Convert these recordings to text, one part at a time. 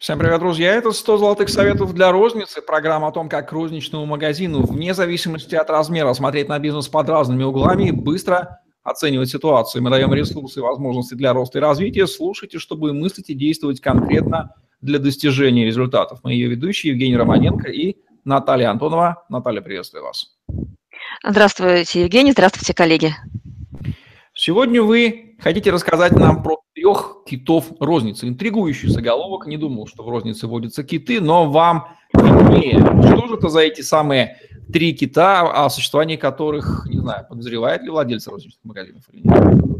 Всем привет, друзья! Это 100 золотых советов для розницы. Программа о том, как розничному магазину, вне зависимости от размера, смотреть на бизнес под разными углами и быстро оценивать ситуацию. Мы даем ресурсы и возможности для роста и развития. Слушайте, чтобы мыслить и действовать конкретно для достижения результатов. Мы ее ведущие Евгений Романенко и Наталья Антонова. Наталья, приветствую вас. Здравствуйте, Евгений. Здравствуйте, коллеги. Сегодня вы хотите рассказать нам про трех китов розницы. Интригующий заголовок. Не думал, что в рознице водятся киты, но вам виднее. Что же это за эти самые три кита, о существовании которых, не знаю, подозревает ли владельцы розничных магазинов или нет?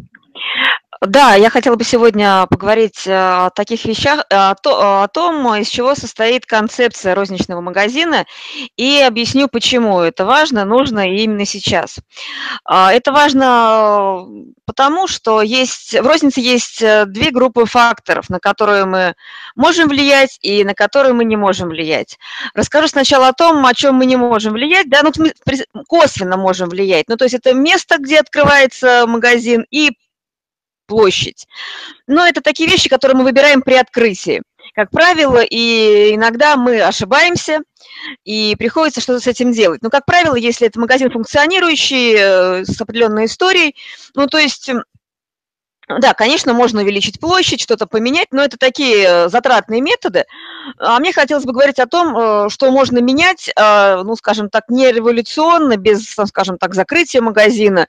Да, я хотела бы сегодня поговорить э, о таких вещах, э, о, то, о том, из чего состоит концепция розничного магазина, и объясню, почему это важно, нужно именно сейчас. А, это важно э, потому, что есть, в рознице есть две группы факторов, на которые мы можем влиять и на которые мы не можем влиять. Расскажу сначала о том, о чем мы не можем влиять, да, ну, косвенно можем влиять. Ну, то есть это место, где открывается магазин, и площадь. Но это такие вещи, которые мы выбираем при открытии. Как правило, и иногда мы ошибаемся, и приходится что-то с этим делать. Но, как правило, если это магазин функционирующий, э, с определенной историей, ну, то есть да, конечно, можно увеличить площадь, что-то поменять, но это такие э, затратные методы. А мне хотелось бы говорить о том, э, что можно менять, э, ну, скажем так, не революционно, без, скажем так, закрытия магазина,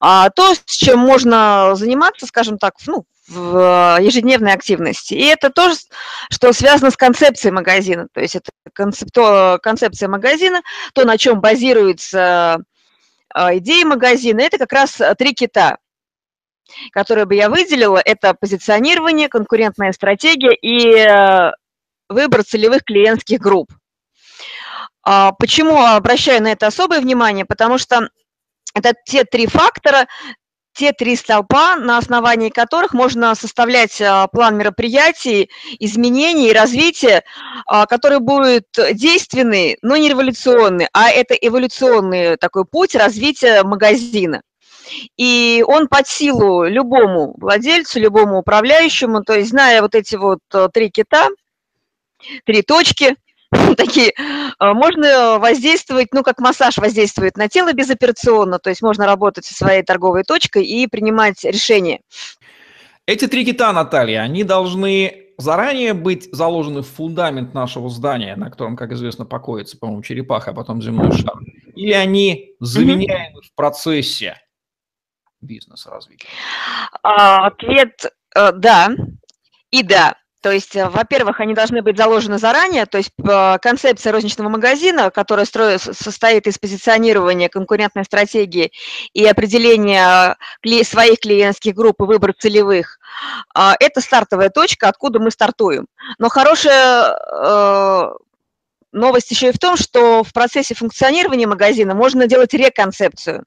а то, с чем можно заниматься, скажем так, ну, в ежедневной активности. И это то, что связано с концепцией магазина. То есть это концепто, концепция магазина, то, на чем базируется идея магазина, это как раз три кита – которые бы я выделила, это позиционирование, конкурентная стратегия и э, выбор целевых клиентских групп. А почему обращаю на это особое внимание? Потому что это те три фактора, те три столпа, на основании которых можно составлять э, план мероприятий, изменений и развития, э, который будет действенный, но не революционный, а это эволюционный такой путь развития магазина и он под силу любому владельцу, любому управляющему, то есть зная вот эти вот э, три кита, три точки, такие, э, можно воздействовать, ну, как массаж воздействует на тело безоперационно, то есть можно работать со своей торговой точкой и принимать решения. Эти три кита, Наталья, они должны заранее быть заложены в фундамент нашего здания, на котором, как известно, покоится, по-моему, черепаха, а потом земной шар, или они заменяемы mm-hmm. в процессе бизнес-развития? А, ответ э, да и да. То есть, э, во-первых, они должны быть заложены заранее, то есть э, концепция розничного магазина, которая строит, состоит из позиционирования конкурентной стратегии и определения своих клиентских групп и выбор целевых, это стартовая точка, откуда мы стартуем. Но хорошая новость еще и в том, что в процессе функционирования магазина можно делать реконцепцию.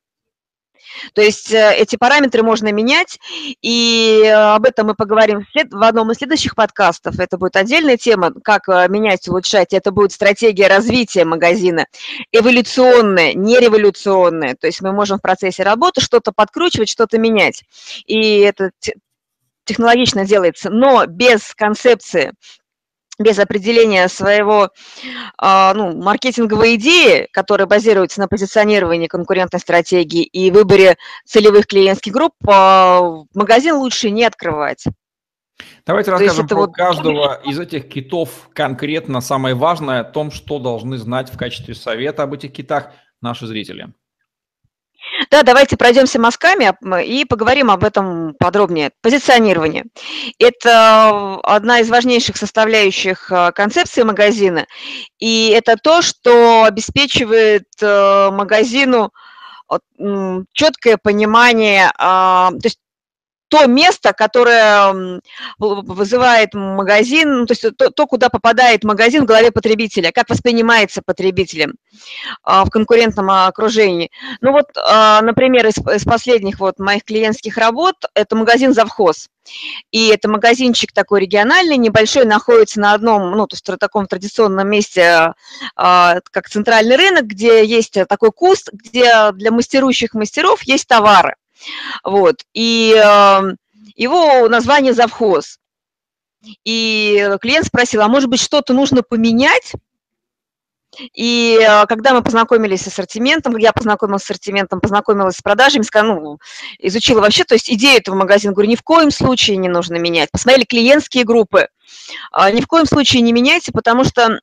То есть э, эти параметры можно менять, и э, об этом мы поговорим в одном из следующих подкастов. Это будет отдельная тема, как э, менять, улучшать. Это будет стратегия развития магазина, эволюционная, не революционная. То есть мы можем в процессе работы что-то подкручивать, что-то менять. И это технологично делается, но без концепции без определения своего а, ну, маркетинговой идеи, которая базируется на позиционировании конкурентной стратегии и выборе целевых клиентских групп, а, магазин лучше не открывать. Давайте То расскажем про вот... каждого из этих китов конкретно. Самое важное о том, что должны знать в качестве совета об этих китах наши зрители. Да, давайте пройдемся мазками и поговорим об этом подробнее. Позиционирование. Это одна из важнейших составляющих э, концепции магазина, и это то, что обеспечивает э, магазину четкое понимание, а, то есть то место, которое вызывает магазин, ну, то есть то, то, куда попадает магазин в голове потребителя, как воспринимается потребителем а, в конкурентном окружении. Ну вот, а, например, из, из последних вот моих клиентских работ, это магазин «Завхоз». И это магазинчик такой региональный, небольшой, находится на одном, ну, то есть в таком традиционном месте, а, как центральный рынок, где есть такой куст, где для мастерущих мастеров есть товары. Вот. И э, его название завхоз. и клиент спросил, а может быть что-то нужно поменять? И э, когда мы познакомились с ассортиментом, я познакомилась с ассортиментом, познакомилась с продажами, сказала, ну, изучила вообще, то есть идею этого магазина, говорю, ни в коем случае не нужно менять. Посмотрели клиентские группы, а, ни в коем случае не меняйте, потому что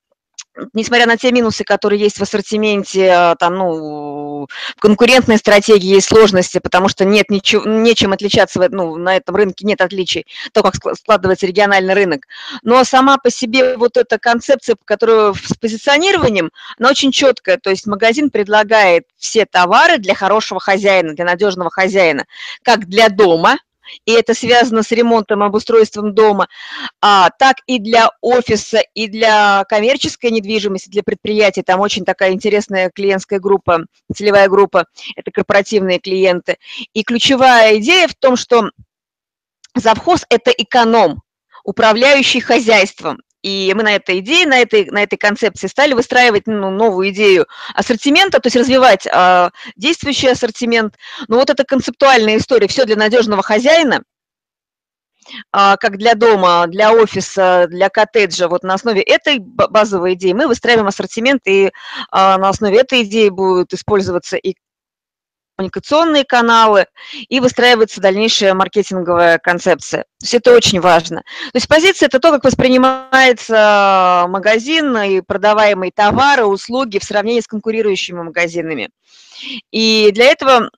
несмотря на те минусы, которые есть в ассортименте, а, там, ну, в конкурентной стратегии есть сложности, потому что нет ничего, нечем отличаться, ну, на этом рынке нет отличий, то, как складывается региональный рынок. Но сама по себе вот эта концепция, которую с позиционированием, она очень четкая, то есть магазин предлагает все товары для хорошего хозяина, для надежного хозяина, как для дома – и это связано с ремонтом, обустройством дома, а, так и для офиса, и для коммерческой недвижимости, для предприятий. Там очень такая интересная клиентская группа, целевая группа, это корпоративные клиенты. И ключевая идея в том, что завхоз – это эконом, управляющий хозяйством. И мы на этой идее, на этой, на этой концепции стали выстраивать ну, новую идею ассортимента, то есть развивать э, действующий ассортимент. Но вот эта концептуальная история, все для надежного хозяина, э, как для дома, для офиса, для коттеджа, вот на основе этой базовой идеи мы выстраиваем ассортимент, и э, на основе этой идеи будет использоваться и коммуникационные каналы и выстраивается дальнейшая маркетинговая концепция. То есть это очень важно. То есть позиция – это то, как воспринимается магазин и продаваемые товары, услуги в сравнении с конкурирующими магазинами. И для этого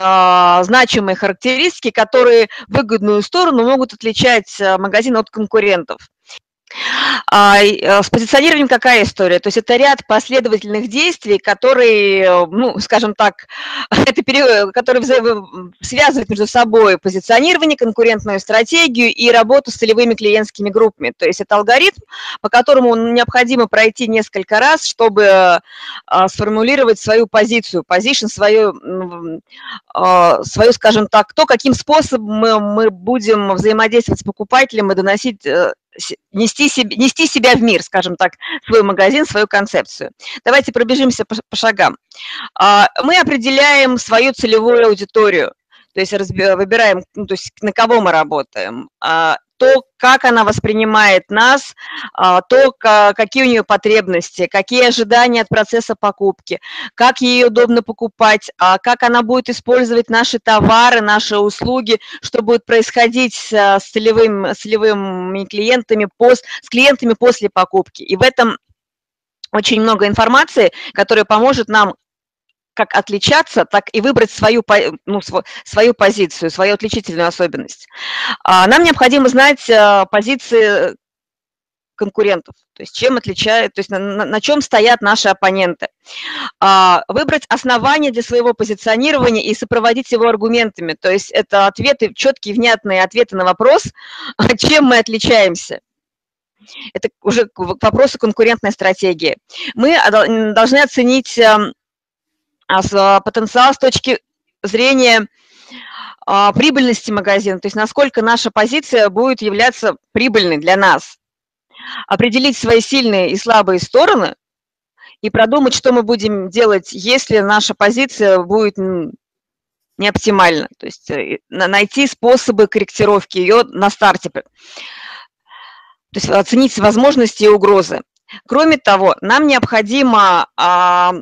а, значимые характеристики, которые выгодную сторону могут отличать а, магазин от конкурентов. А, э, с позиционированием какая история? То есть это ряд последовательных действий, которые, э, ну, скажем так, это период, которые связывают между собой позиционирование, конкурентную стратегию и работу с целевыми клиентскими группами. То есть это алгоритм, по которому необходимо пройти несколько раз, чтобы э, сформулировать свою позицию, позицию, свою, свою, скажем так, то, каким способом мы будем взаимодействовать с покупателем и доносить нести, себе, нести себя в мир, скажем так, свой магазин, свою концепцию. Давайте пробежимся по, по шагам. А, мы определяем свою целевую аудиторию, то есть выбираем, ну, то есть на кого мы работаем. То, как она воспринимает нас, а, то, какие у нее потребности, какие ожидания от процесса покупки, как ей удобно покупать, а, как она будет использовать наши товары, наши услуги, что будет происходить с целевым, с целевыми клиентами, с клиентами после покупки. И в этом очень много информации, которая поможет нам как отличаться, так и выбрать свою, ну, свою позицию, свою отличительную особенность. А, нам необходимо знать э, позиции конкурентов, то есть чем отличают, то есть на, на, на чем стоят наши оппоненты. А, выбрать основания для своего позиционирования и сопроводить его аргументами, то есть это ответы, четкие, внятные ответы на вопрос, чем мы отличаемся. Это уже к вопросу конкурентной стратегии. Мы должны оценить эм, потенциал с точки зрения а, прибыльности магазина, то есть насколько наша позиция будет являться прибыльной для нас. Определить свои сильные и слабые стороны и продумать, что мы будем делать, если наша позиция будет не оптимальна. То есть э, найти способы корректировки ее на старте. То есть оценить возможности и угрозы. Кроме того, нам необходимо а,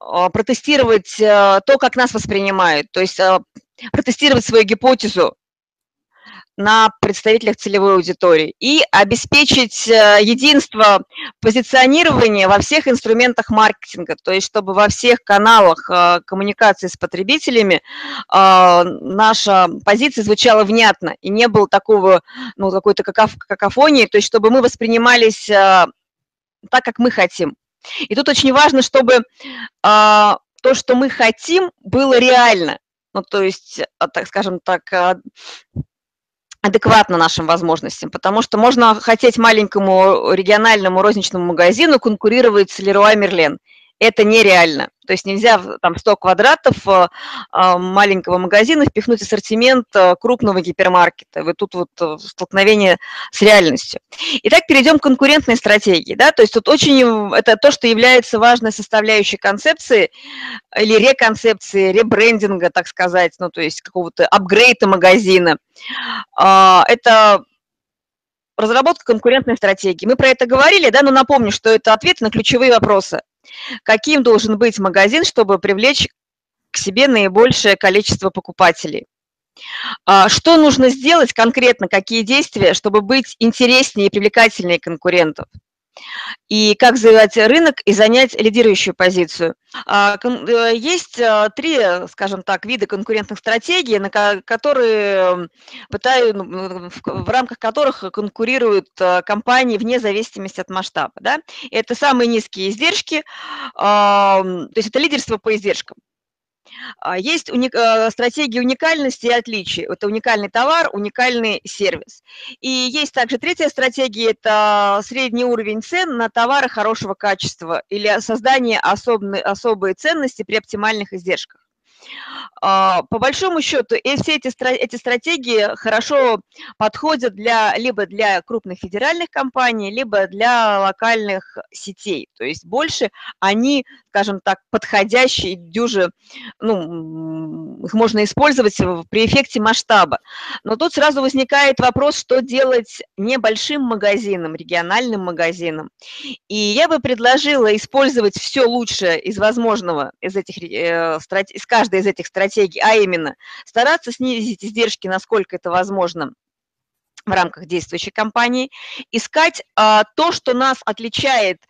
протестировать э, то, как нас воспринимают, то есть а, протестировать свою гипотезу на представителях целевой аудитории и обеспечить единство позиционирования во всех инструментах маркетинга, то есть чтобы во всех каналах коммуникации с потребителями наша позиция звучала внятно и не было такого, ну, какой-то какофонии, то есть чтобы мы воспринимались так, как мы хотим. И тут очень важно, чтобы а, то, что мы хотим, было реально. Ну, то есть, а, так скажем так, а, адекватно нашим возможностям, потому что можно хотеть маленькому региональному розничному магазину конкурировать с Леруа Мерлен это нереально. То есть нельзя там 100 квадратов э, а, маленького магазина впихнуть ассортимент э, крупного гипермаркета. Вот тут вот э, столкновение с реальностью. Итак, перейдем к конкурентной стратегии. Да? То есть тут очень, это то, что является важной составляющей концепции или реконцепции, ребрендинга, так сказать, ну то есть какого-то апгрейда магазина. А, это разработка конкурентной стратегии. Мы про это говорили, да, но напомню, что это ответы на ключевые вопросы. Каким должен быть магазин, чтобы привлечь к себе наибольшее количество покупателей? А, что нужно сделать конкретно, какие действия, чтобы быть интереснее и привлекательнее конкурентов? И как завоевать рынок и занять лидирующую позицию. А, э, есть а, три, скажем так, вида конкурентных стратегий, на которые пытаю, ну, в рамках которых конкурируют компании вне зависимости от масштаба. Да? Это самые низкие издержки, то есть это лидерство по издержкам. А, есть уник, э, стратегия уникальности и отличий. Это уникальный товар, уникальный сервис. И есть также третья стратегия, это средний уровень цен на товары хорошего качества или создание особной, особой ценности при оптимальных издержках. А, по большому счету, и все эти, эти стратегии хорошо подходят для, либо для крупных федеральных компаний, либо для локальных сетей. То есть больше они, скажем так, подходящие, дюже, ну, их можно использовать при эффекте масштаба. Но тут сразу возникает вопрос, что делать небольшим магазинам, региональным магазинам. И я бы предложила использовать все лучшее из возможного из этих, э, из каждой из этих стратегий, а именно стараться снизить издержки, насколько это возможно, в рамках действующей компании, искать а, то, что нас отличает,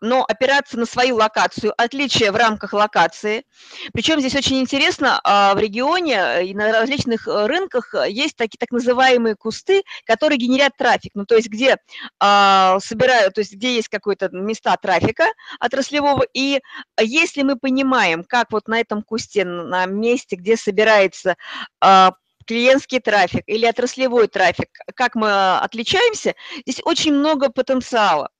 но опираться на свою локацию, отличие в рамках локации. Причем здесь очень интересно, а, в регионе и на различных э, рынках есть такие так называемые кусты, которые генерят трафик, ну то есть где а, собирают, то есть где есть какие-то места трафика отраслевого, и если мы понимаем, как вот на этом кусте, на месте, где собирается а, клиентский трафик или отраслевой трафик, как мы отличаемся, здесь очень много потенциала.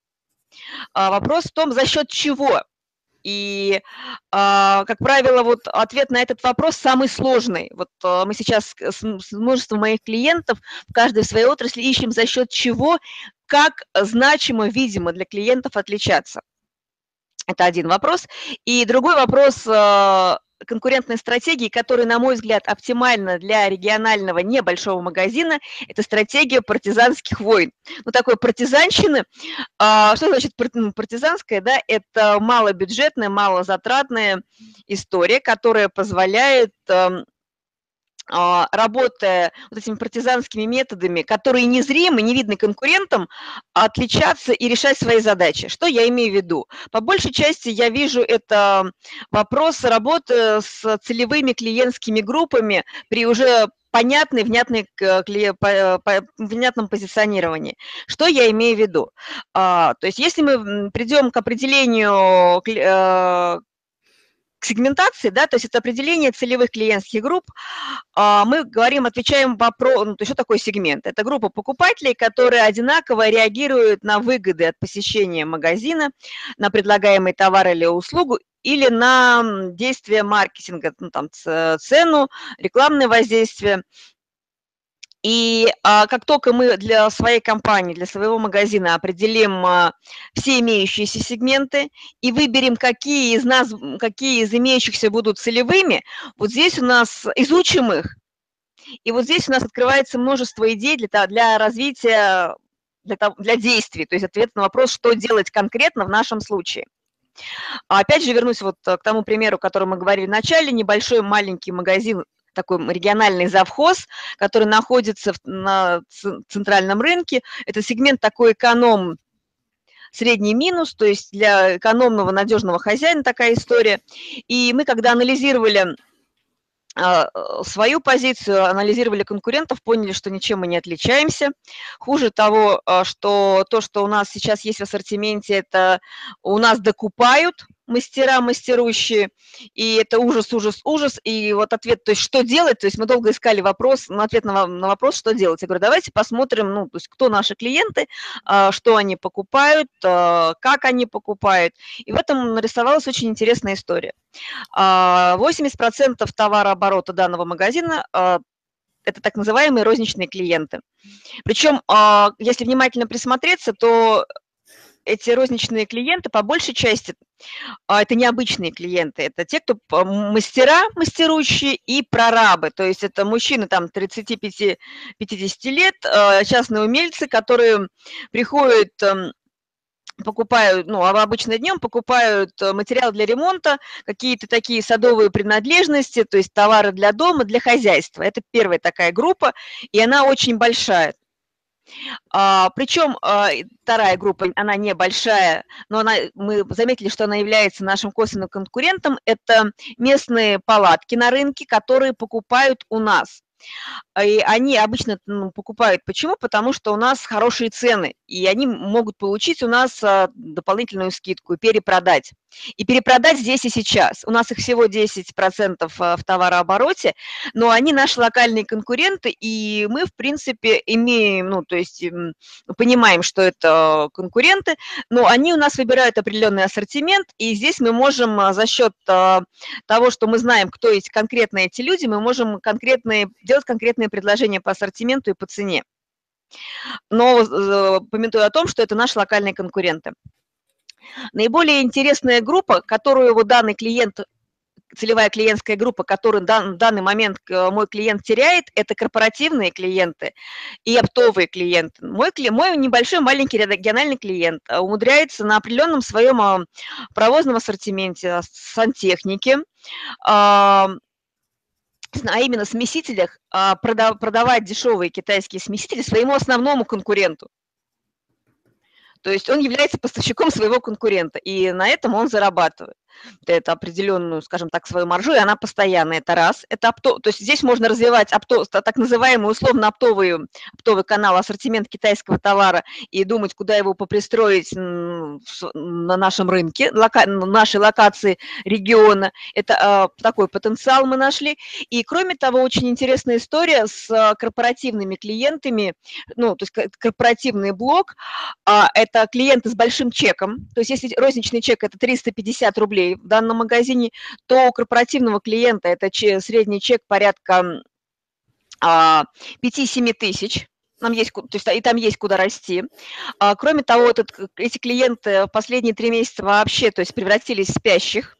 А, вопрос в том, за счет чего. И, а, как правило, вот ответ на этот вопрос самый сложный. Вот а, мы сейчас с множеством моих клиентов в каждой своей отрасли ищем, за счет чего, как значимо, видимо, для клиентов отличаться. Это один вопрос. И другой вопрос, конкурентной стратегии, которая, на мой взгляд, оптимальна для регионального небольшого магазина, это стратегия партизанских войн. Ну, такой партизанщины. А, что значит ну, партизанская? Да? Это малобюджетная, малозатратная история, которая позволяет эм, работая вот этими партизанскими методами, которые незримы, не видны конкурентам, отличаться и решать свои задачи. Что я имею в виду? По большей части я вижу это вопрос работы с целевыми клиентскими группами при уже понятной, внятной, внятном позиционировании. Что я имею в виду? А, то есть если мы придем к определению э, сегментации, да, то есть это определение целевых клиентских групп. А, мы говорим, отвечаем вопрос, ну, что такое сегмент? Это группа покупателей, которые одинаково реагируют на выгоды от посещения магазина, на предлагаемый товар или услугу или на действие маркетинга, ну, там, цену, рекламное воздействие и а, как только мы для своей компании, для своего магазина определим а, все имеющиеся сегменты и выберем, какие из нас, какие из имеющихся будут целевыми, вот здесь у нас изучим их, и вот здесь у нас открывается множество идей для, для развития, для, для действий, то есть ответ на вопрос, что делать конкретно в нашем случае. Опять же, вернусь вот к тому примеру, о котором мы говорили в начале, небольшой маленький магазин такой региональный завхоз, который находится на центральном рынке. Это сегмент такой эконом средний минус, то есть для экономного надежного хозяина такая история. И мы, когда анализировали а, свою позицию, анализировали конкурентов, поняли, что ничем мы не отличаемся. Хуже того, а, что то, что у нас сейчас есть в ассортименте, это у нас докупают, мастера мастерущие, и это ужас, ужас, ужас, и вот ответ, то есть что делать, то есть мы долго искали вопрос, ну, ответ на, на вопрос, что делать. Я говорю, давайте посмотрим, ну, то есть кто наши клиенты, а, что они покупают, а, как они покупают, и в этом нарисовалась очень интересная история. 80% а, товарооборота данного магазина это так называемые розничные клиенты. Причем, если внимательно присмотреться, то эти розничные клиенты по большей части а, это необычные клиенты, это те, кто мастера, мастерущие и прорабы, то есть это мужчины там 35-50 лет, а, частные умельцы, которые приходят эм, покупают, ну, обычно днем покупают э, материал для ремонта, какие-то такие садовые принадлежности, то есть товары для дома, для хозяйства. Это первая такая группа, и она очень большая. А, причем а, вторая группа, она небольшая, но она, мы заметили, что она является нашим косвенным конкурентом. Это местные палатки на рынке, которые покупают у нас. И они обычно ну, покупают. Почему? Потому что у нас хорошие цены, и они могут получить у нас а, дополнительную скидку и перепродать. И перепродать здесь и сейчас. У нас их всего 10% а, в товарообороте, но они наши локальные конкуренты, и мы, в принципе, имеем, ну, то есть понимаем, что это конкуренты, но они у нас выбирают определенный ассортимент, и здесь мы можем а, за счет того, что мы знаем, кто есть конкретно эти люди, мы можем конкретные, конкретные предложения по ассортименту и по цене. Но э, пометую о том, что это наши локальные конкуренты. Наиболее интересная группа, которую вот данный клиент целевая клиентская группа, которую в данный момент э, мой клиент теряет, это корпоративные клиенты и оптовые клиенты. Мой, мой небольшой маленький региональный клиент э, умудряется на определенном своем провозном ассортименте сантехники, а, именно смесителях а, продавать дешевые китайские смесители своему основному конкуренту. То есть он является поставщиком своего конкурента, и на этом он зарабатывает это определенную, скажем так, свою маржу, и она постоянная, это раз. Это опто, то есть здесь можно развивать опто, так называемый условно оптовый, оптовый канал, ассортимент китайского товара и думать, куда его попристроить на нашем рынке, лока, нашей локации региона. Это э, такой потенциал мы нашли. И кроме того, очень интересная история с а, корпоративными клиентами, ну, то есть корпоративный блок, э, это клиенты с большим чеком, то есть если розничный чек это 350 рублей, рублей в данном магазине, то у корпоративного клиента это средний чек порядка 5-7 а, тысяч, нам есть, то есть, и там есть куда расти. А, кроме того, этот, эти клиенты в последние три месяца вообще то есть, превратились в спящих,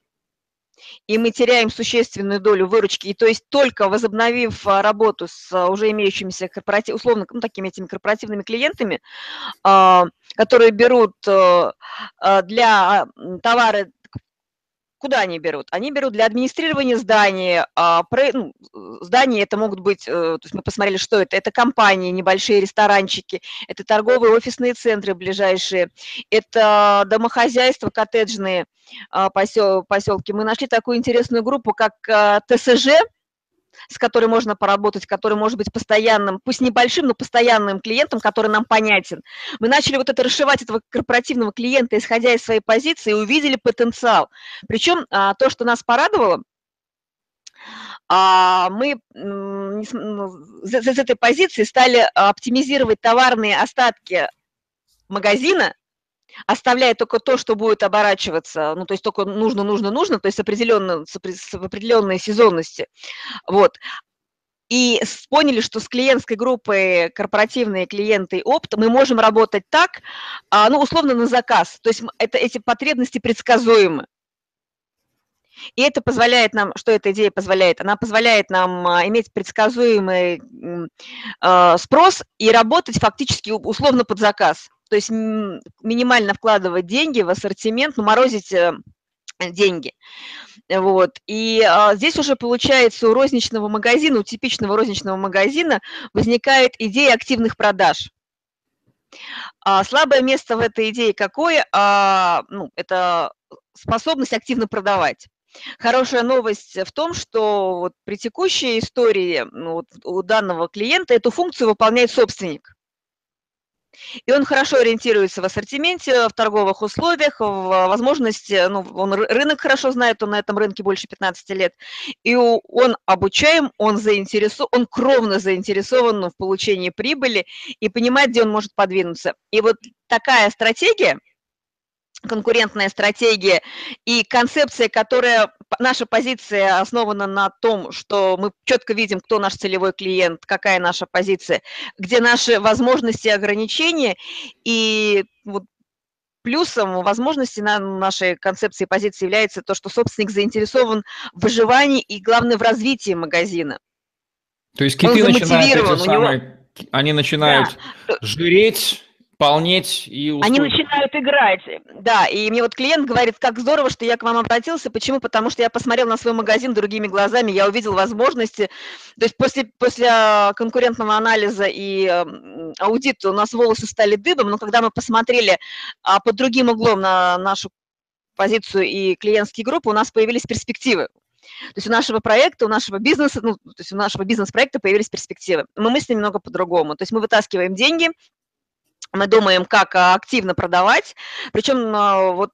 и мы теряем существенную долю выручки. И то есть только возобновив а, работу с уже имеющимися корпоратив, условно, ну, такими этими корпоративными клиентами, которые берут э, для товары Куда они берут? Они берут для администрирования здания. А, ну, здания это могут быть, э, то есть мы посмотрели, что это. Это компании, небольшие ресторанчики, это торговые офисные центры ближайшие, это домохозяйства коттеджные а, посел, поселки. Мы нашли такую интересную группу, как а, ТСЖ, с которой можно поработать, который может быть постоянным, пусть небольшим, но постоянным клиентом, который нам понятен. Мы начали вот это расшивать этого корпоративного клиента, исходя из своей позиции, и увидели потенциал. Причем а, то, что нас порадовало, а, мы ну, с этой позиции стали оптимизировать товарные остатки магазина, оставляя только то, что будет оборачиваться, ну, то есть только нужно, нужно, нужно, то есть определенно, с определенной сезонности, вот. И поняли, что с клиентской группой корпоративные клиенты опт мы можем работать так, а, ну, условно, на заказ. То есть это, эти потребности предсказуемы. И это позволяет нам, что эта идея позволяет? Она позволяет нам а, иметь предсказуемый э, спрос и работать фактически условно под заказ то есть минимально вкладывать деньги в ассортимент, ну, морозить э, деньги. Вот. И а, здесь уже получается у розничного магазина, у типичного розничного магазина возникает идея активных продаж. А слабое место в этой идее какое? А, ну, это способность активно продавать. Хорошая новость в том, что вот при текущей истории ну, вот у данного клиента эту функцию выполняет собственник. И он хорошо ориентируется в ассортименте, в торговых условиях, в возможности, ну, он рынок хорошо знает, он на этом рынке больше 15 лет, и он обучаем, он заинтересован, он кровно заинтересован в получении прибыли и понимает, где он может подвинуться. И вот такая стратегия – конкурентная стратегия и концепция, которая, наша позиция основана на том, что мы четко видим, кто наш целевой клиент, какая наша позиция, где наши возможности и ограничения, и вот плюсом возможности на нашей концепции и позиции является то, что собственник заинтересован в выживании и, главное, в развитии магазина. То есть киты начинают эти самые, него... они начинают да. жиреть, полнеть и устроить. Они начинают играть, да, и мне вот клиент говорит, как здорово, что я к вам обратился, почему? Потому что я посмотрел на свой магазин другими глазами, я увидел возможности, то есть после, после а, конкурентного анализа и аудита у нас волосы стали дыбом, но когда мы посмотрели а, под другим углом на нашу позицию и клиентские группы, у нас появились перспективы. То есть у нашего проекта, у нашего бизнеса, ну, то есть у нашего бизнес-проекта появились перспективы. Мы мыслим немного по-другому. То есть мы вытаскиваем деньги, мы думаем, как а, активно продавать, причем а, вот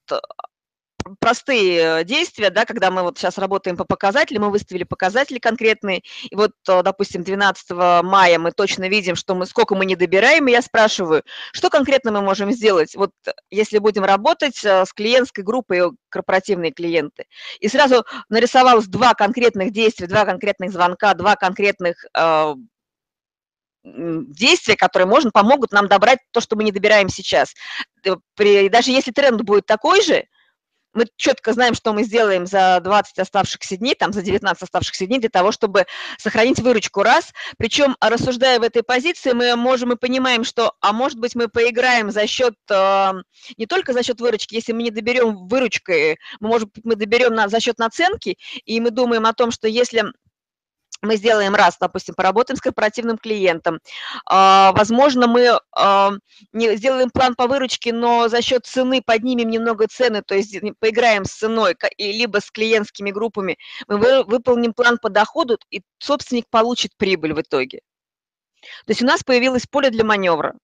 простые действия, да, когда мы вот сейчас работаем по показателям, мы выставили показатели конкретные, и вот, а, допустим, 12 мая мы точно видим, что мы, сколько мы не добираем, и я спрашиваю, что конкретно мы можем сделать, вот если будем работать с клиентской группой, корпоративные клиенты. И сразу нарисовалось два конкретных действия, два конкретных звонка, два конкретных действия, которые можно, помогут нам добрать то, что мы не добираем сейчас. Э, при, даже если тренд будет такой же, мы четко знаем, что мы сделаем за 20 оставшихся дней, там за 19 оставшихся дней для того, чтобы сохранить выручку раз. Причем, рассуждая в этой позиции, мы можем и понимаем, что, а может быть, мы поиграем за счет, э, не только за счет выручки, если мы не доберем выручкой, мы, может быть, мы доберем на, за счет наценки, и мы думаем о том, что если мы сделаем раз, допустим, поработаем с корпоративным клиентом. А, возможно, мы а, не сделаем план по выручке, но за счет цены поднимем немного цены, то есть поиграем с ценой, либо с клиентскими группами. Мы выполним план по доходу, и собственник получит прибыль в итоге. То есть у нас появилось поле для маневра.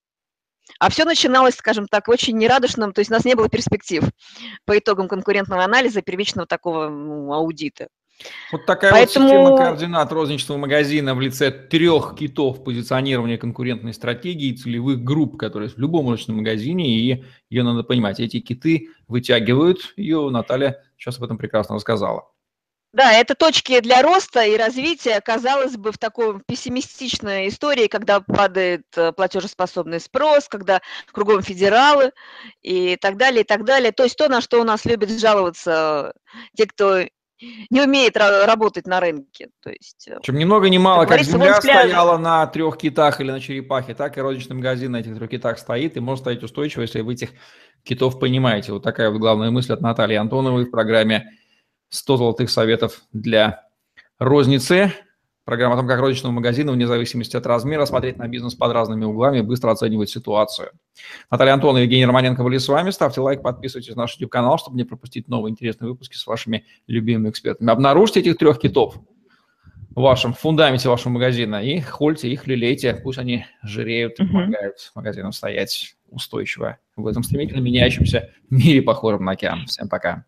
А все начиналось, скажем так, очень нерадушным, то есть у нас не было перспектив по итогам конкурентного анализа, первичного такого ну, аудита. Вот такая Поэтому... вот система координат розничного магазина в лице трех китов позиционирования конкурентной стратегии, целевых групп, которые в любом розничном магазине, и ее надо понимать. Эти киты вытягивают ее, Наталья сейчас об этом прекрасно рассказала. Да, это точки для роста и развития, казалось бы, в такой пессимистичной истории, когда падает э, платежеспособный спрос, когда кругом федералы и так далее, и так далее. То есть то, на что у нас любят жаловаться те, кто не умеет работать на рынке. То есть, э, Чем ни много ни мало, как, как земля стояла на трех китах или на черепахе, так и розничный магазин на этих трех китах стоит и может стоять устойчиво, если вы этих китов понимаете. Вот такая вот главная мысль от Натальи Антоновой в программе «100 золотых советов для розницы». Программа о том, как розничному магазину, вне зависимости от размера, смотреть на бизнес под разными углами и быстро оценивать ситуацию. Наталья Антонова и Евгений Романенко были с вами. Ставьте лайк, подписывайтесь на наш YouTube-канал, чтобы не пропустить новые интересные выпуски с вашими любимыми экспертами. Обнаружьте этих трех китов в вашем фундаменте вашего магазина и хольте их, лелейте. Пусть они жиреют, mm-hmm. помогают магазинам стоять устойчиво в этом стремительно меняющемся мире, похожем на океан. Всем пока.